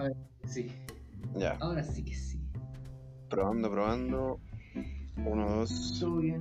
A ver, sí. Ya. Ahora sí que sí. Probando, probando. Uno, dos. Todo bien.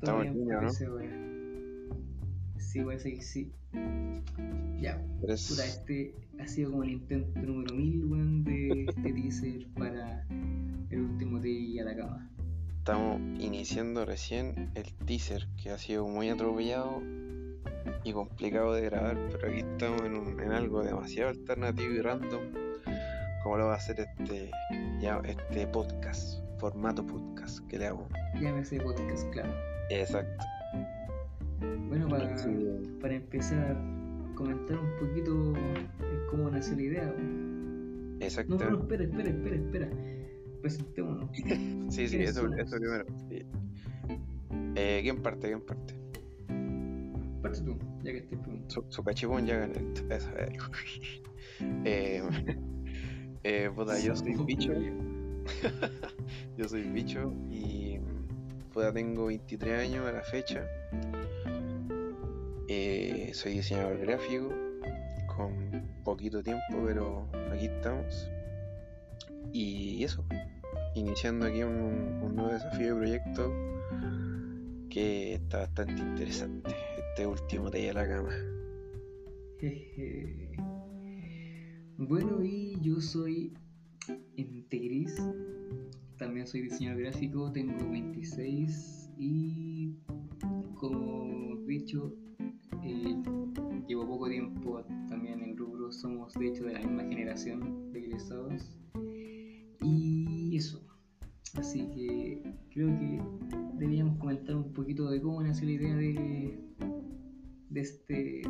Todo Estamos en bien, línea, ¿no? parece ahora. Sí, parece que sí. Ya. Tres. Puta, este ha sido como el intento número mil, weón, de este teaser para el último día a la cama. Estamos iniciando recién el teaser que ha sido muy atropellado y complicado de grabar, pero aquí estamos en, un- en algo demasiado alternativo y random, como lo va a hacer este, ya, este podcast, formato podcast que le hago. Llámese podcast, claro. Exacto. Bueno, para, Sí. para empezar, comentar un poquito eh, cómo nació la idea. weón. No, no, espera, espera, espera, espera. Presentémonos. Sí, sí, ¿Quiénes eso, eso primero. sí. Eh, ¿Quién parte? ¿Quién parte? Parte tú, ya que estés primero. Su, su cachipún ya gané. Eso, eh. eh, eh, puta, yo soy bicho. Yo soy bicho y puta, tengo 23 años a la fecha. Eh, soy diseñador gráfico con poquito tiempo, pero aquí estamos. Y eso, iniciando aquí un, un nuevo desafío de proyecto que está bastante interesante. Este último día de la cama. Jeje. Bueno, y yo soy Integris. También soy diseñador gráfico, tengo 26 y como dicho, eh, llevo poco tiempo también en el rubro, somos de hecho de la misma generación de egresados. Y eso, así que creo que deberíamos comentar un poquito de cómo nació la idea de, de este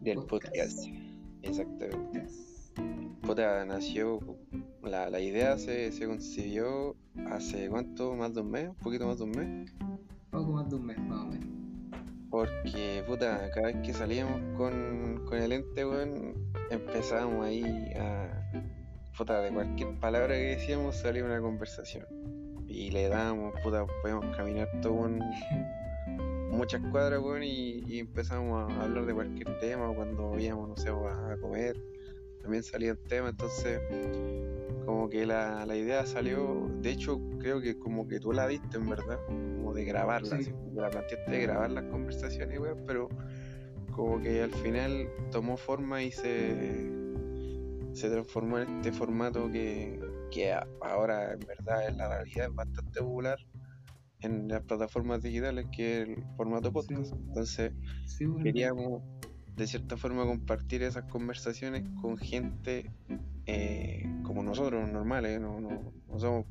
Del Podcast. podcast. Exactamente. Puta, nació. La, la idea se, se concibió hace cuánto, más de un mes, un poquito más de un mes. Poco más de un mes más o menos. Porque, puta, cada vez que salíamos con, con el ente, weón, empezábamos ahí a. Puta, de cualquier palabra que decíamos salía una conversación. Y le dábamos, puta, podíamos caminar todo un, muchas cuadras, weón, y, y empezamos a hablar de cualquier tema. Cuando íbamos, no sé, a, comer, también salían temas, entonces como que la, la idea salió, de hecho creo que como que tú la diste en verdad, como de grabarla, Sí. la planteaste de grabar las conversaciones, weón, pero como que al final tomó forma y se, se transformó en este formato que, que ahora en verdad en la realidad es bastante popular en las plataformas digitales que es el formato podcast. Sí. Entonces Sí, bueno, queríamos de cierta forma compartir esas conversaciones con gente eh, como nosotros, normales, no, no, no somos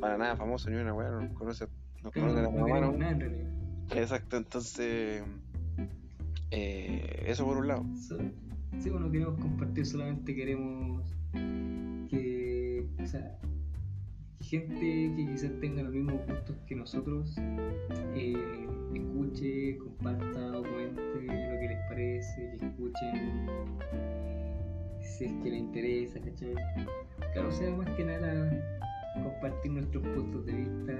para nada famosos ni una weá, no nos conoce, nos conoce la no mamá, ¿no? nada en. Exacto, entonces eh, eso por un lado. Sí, bueno, queremos compartir, solamente queremos que, o sea, gente que quizás tenga los mismos gustos que nosotros eh, escuche, comparta o comente lo que les parece, que escuchen si es que les interesa, ¿cachai? Claro, o sea, más que nada compartir nuestros puntos de vista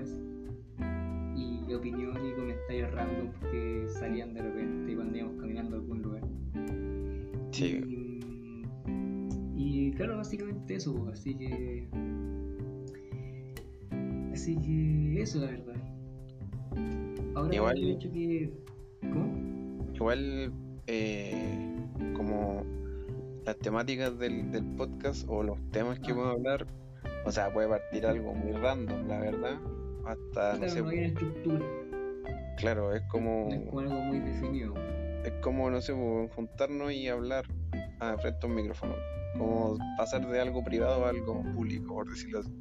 y opinión y comentarios random que salían de repente cuando íbamos caminando a algún lugar. Sí, Y, y claro, básicamente eso, así que. Así que eso, la verdad. Ahora, Igual- el hecho que. ¿Cómo? igual eh, como las temáticas del, del podcast o los temas que Ah. podemos hablar, o sea, puede partir algo muy random, la verdad, hasta, no Claro, sé, no hay una estructura, claro, es como... es como algo muy definido. Es como, no sé, pues, juntarnos y hablar a frente a un micrófono. Como pasar de algo privado a algo público, por decirlo así.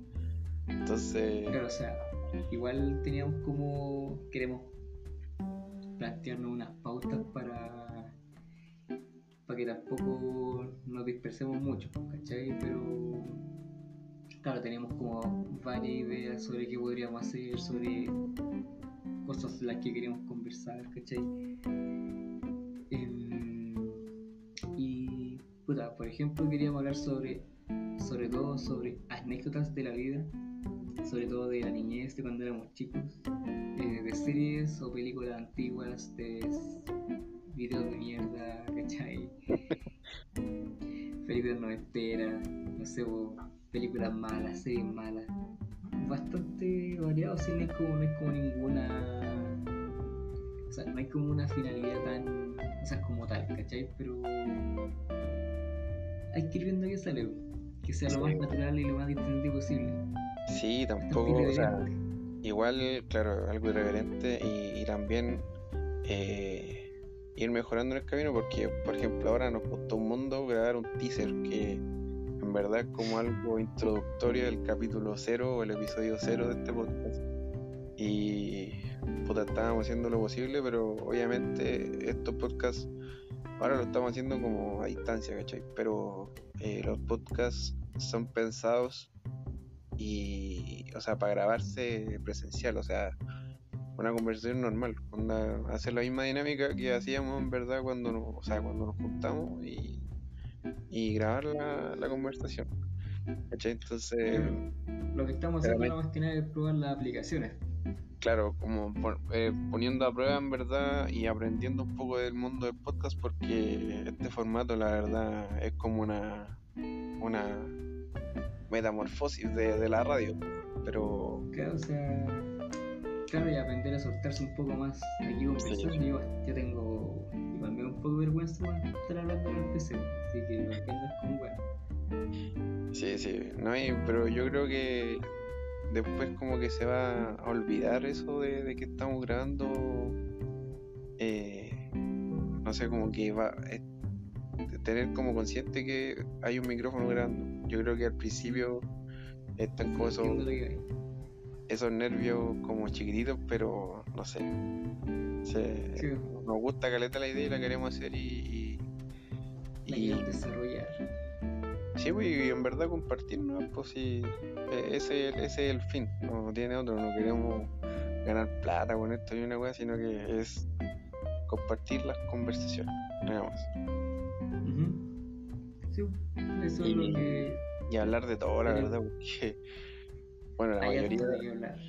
Entonces, Claro, o sea, igual teníamos como. Queremos plantearnos unas pautas para. para que tampoco nos dispersemos mucho, ¿cachai? Pero. Claro, teníamos como varias ideas sobre qué podríamos hacer, sobre cosas las que queríamos conversar, ¿cachai? Em, y, puta, por ejemplo, queríamos hablar sobre, sobre todo sobre anécdotas de la vida, sobre todo de la niñez, de cuando éramos chicos, eh, de series o películas antiguas, de videos de mierda, ¿cachai? películas noventeras, no sé, películas malas, series malas. Bastante variado, sí, no es como, no es como ninguna. O sea, no hay como una finalidad tan. O sea, como tal, ¿cachai? Pero. Hay que ir viendo qué sale, que sea lo más natural y lo más distinto posible. Sí, tampoco, o sea, irreverente. igual, claro, algo irreverente y, y también eh, ir mejorando en el camino porque, por ejemplo, ahora nos costó un mundo grabar un teaser que en verdad es como algo introductorio del capítulo 0 o el episodio 0 de este podcast. Y puta, estábamos haciendo lo posible, pero obviamente estos podcasts ahora lo estamos haciendo como a distancia, ¿cachai? Pero eh, los podcasts son pensados y, o sea, para grabarse presencial, o sea, una conversación normal, hacer la misma dinámica que hacíamos en verdad cuando nos, o sea, cuando nos juntamos y, y grabar la, la conversación. ¿Cachai? Entonces, Lo que estamos haciendo ahora más que nada es probar las aplicaciones. claro, como eh, poniendo a prueba en verdad y aprendiendo un poco del mundo del podcast porque este formato la verdad es como una, una metamorfosis de, de la radio, pero Claro, o sea, claro, y aprender a soltarse un poco más aquí conversando. Yo, yo tengo, igual me da un poco de vergüenza por estar hablando en el PC, así que lo entiendas como bueno. Sí, sí, no hay, pero yo creo que después como que se va a olvidar eso de, de que estamos grabando, eh, no sé, como que va a tener como consciente que hay un micrófono grabando. Yo creo que al principio están como esos, esos nervios como chiquititos, pero no sé, se- Sí, nos gusta caleta la idea y la queremos hacer y... y- la y- quiero desarrollar. Sí, pues, y en verdad compartir, ¿no? Pues sí, eh, ese, ese es el fin, no tiene otro, no queremos ganar plata con esto y una cosa, sino que es compartir las conversaciones, nada más. Sí, eso es Y- lo que Y hablar de todo, la Pero- verdad, porque, bueno, la hay mayoría, de hablar.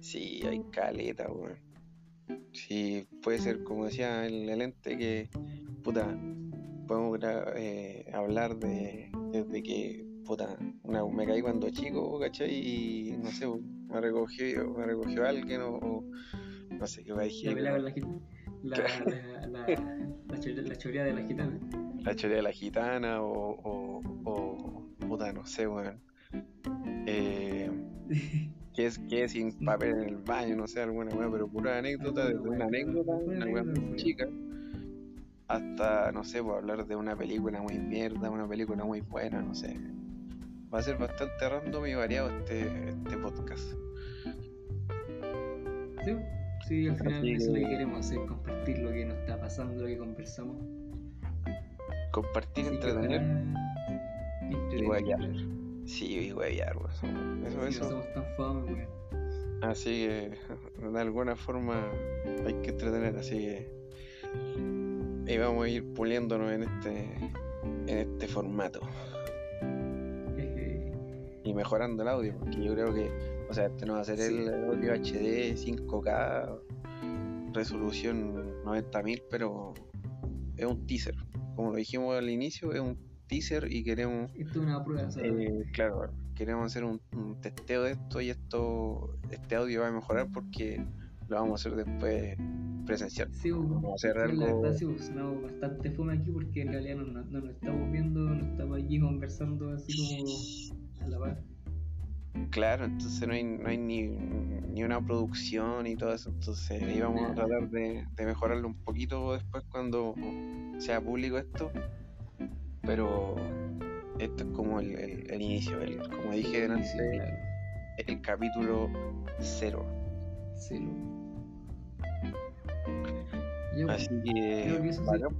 sí, hay caleta, weón. Sí, puede ser, como decía el, el ente, que, puta, podemos eh, hablar de, desde que, puta, una- me caí cuando chico, ¿cachai? Y, no sé, me recogió, me recogió alguien o, o no sé qué va a La decir. la. La, la, la, chorea de la gitana. la chorea de la gitana o, o, o puta, no sé, weón. Eh, que es, que es sin papel en el baño, no sé, alguna weá, pero pura anécdota, desde una anécdota, una muy chica, hasta, no sé, pues hablar de una película muy mierda, una película muy buena, no sé. Va a ser bastante random y variado este, este podcast. Sí, sí, al final eso es lo que que- queremos hacer, compartir lo que nos está pasando, lo que conversamos. Compartir, Así entretener, y huevear. sí, y huevear, weón. Eso, eso. somos tan fome, weón. Así que de alguna forma hay que entretener, así que y vamos a ir puliéndonos en este en este formato y mejorando el audio, porque yo creo que, o sea, este no va a ser Sí. el audio HD 5K resolución 90.000, pero es un teaser, como lo dijimos al inicio, es un teaser y queremos Esto es una prueba, ¿sabes? Eh, claro, queremos hacer un, un testeo de esto y esto, este audio va a mejorar porque lo vamos a hacer después presencial. Sí, Vamos a hacer sí, la algo, verdad sí, sonamos bastante fome aquí porque en realidad no, no, no nos estamos viendo, no estamos allí conversando así como a la par. claro, entonces no hay, no hay ni, ni una producción y todo eso, entonces ahí vamos a tratar de, de mejorarlo un poquito después cuando sea público esto, pero esto es como el, el- el inicio, el, como dije antes, Sí, claro. el capítulo cero. Cero. Pues, Así que, creo que eso bacán,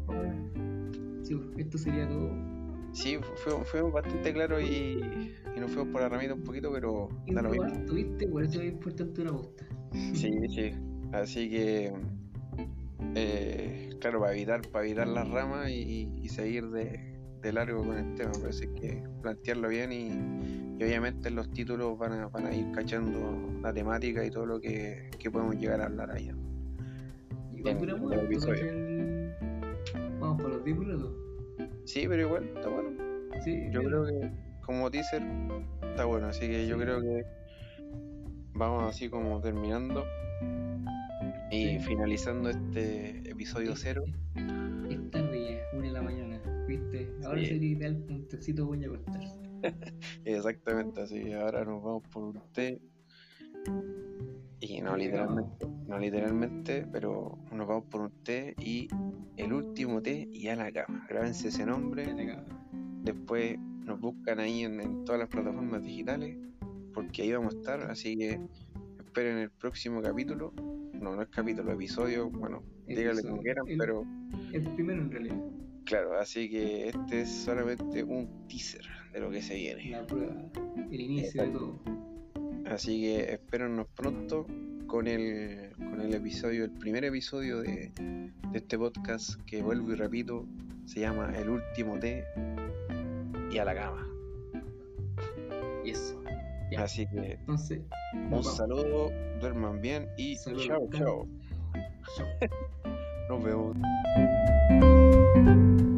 Sí, esto sería todo. Sí, fue, fue bastante claro y, y nos fuimos por la ramita un poquito, pero da lo mismo. ¿tuviste? Por eso es importante una posta. Sí, sí. Así que, eh, claro, para evitar, para evitar las ramas y, y seguir de, de largo con el tema, pero hay que plantearlo bien y, y obviamente en los títulos van a, van a ir cachando la temática y todo lo que, que podemos llegar a hablar allá. El. ¿cachai? Vamos por los 10 minutos. Sí, pero igual está bueno. Sí, Yo creo que como teaser está bueno, así que yo creo que vamos así como terminando y Sí. finalizando este episodio Es- cero. Es tarde ya, una de la mañana, ¿viste? Ahora Sí. sería ideal un tecito voy a acostarse. Exactamente, así que ahora nos vamos por un té. Y no literalmente, no literalmente, pero nos vamos por un té y el último té y a la cama. Grábense ese nombre, después nos buscan ahí en, en todas las plataformas digitales, porque ahí vamos a estar, así que esperen el próximo capítulo. No, no es capítulo, episodio, bueno, díganle como quieran, El- pero El primero en realidad, claro, así que este es solamente un teaser de lo que se viene. la prueba, el inicio de todo. Así que espérennos pronto con el, con el episodio, el primer episodio de, de este podcast que vuelvo y repito, se llama El último té y a la cama. Y eso. Ya. Así que Entonces, un vamos. saludo, duerman bien y Saludos. chao. Chao. Nos vemos. Música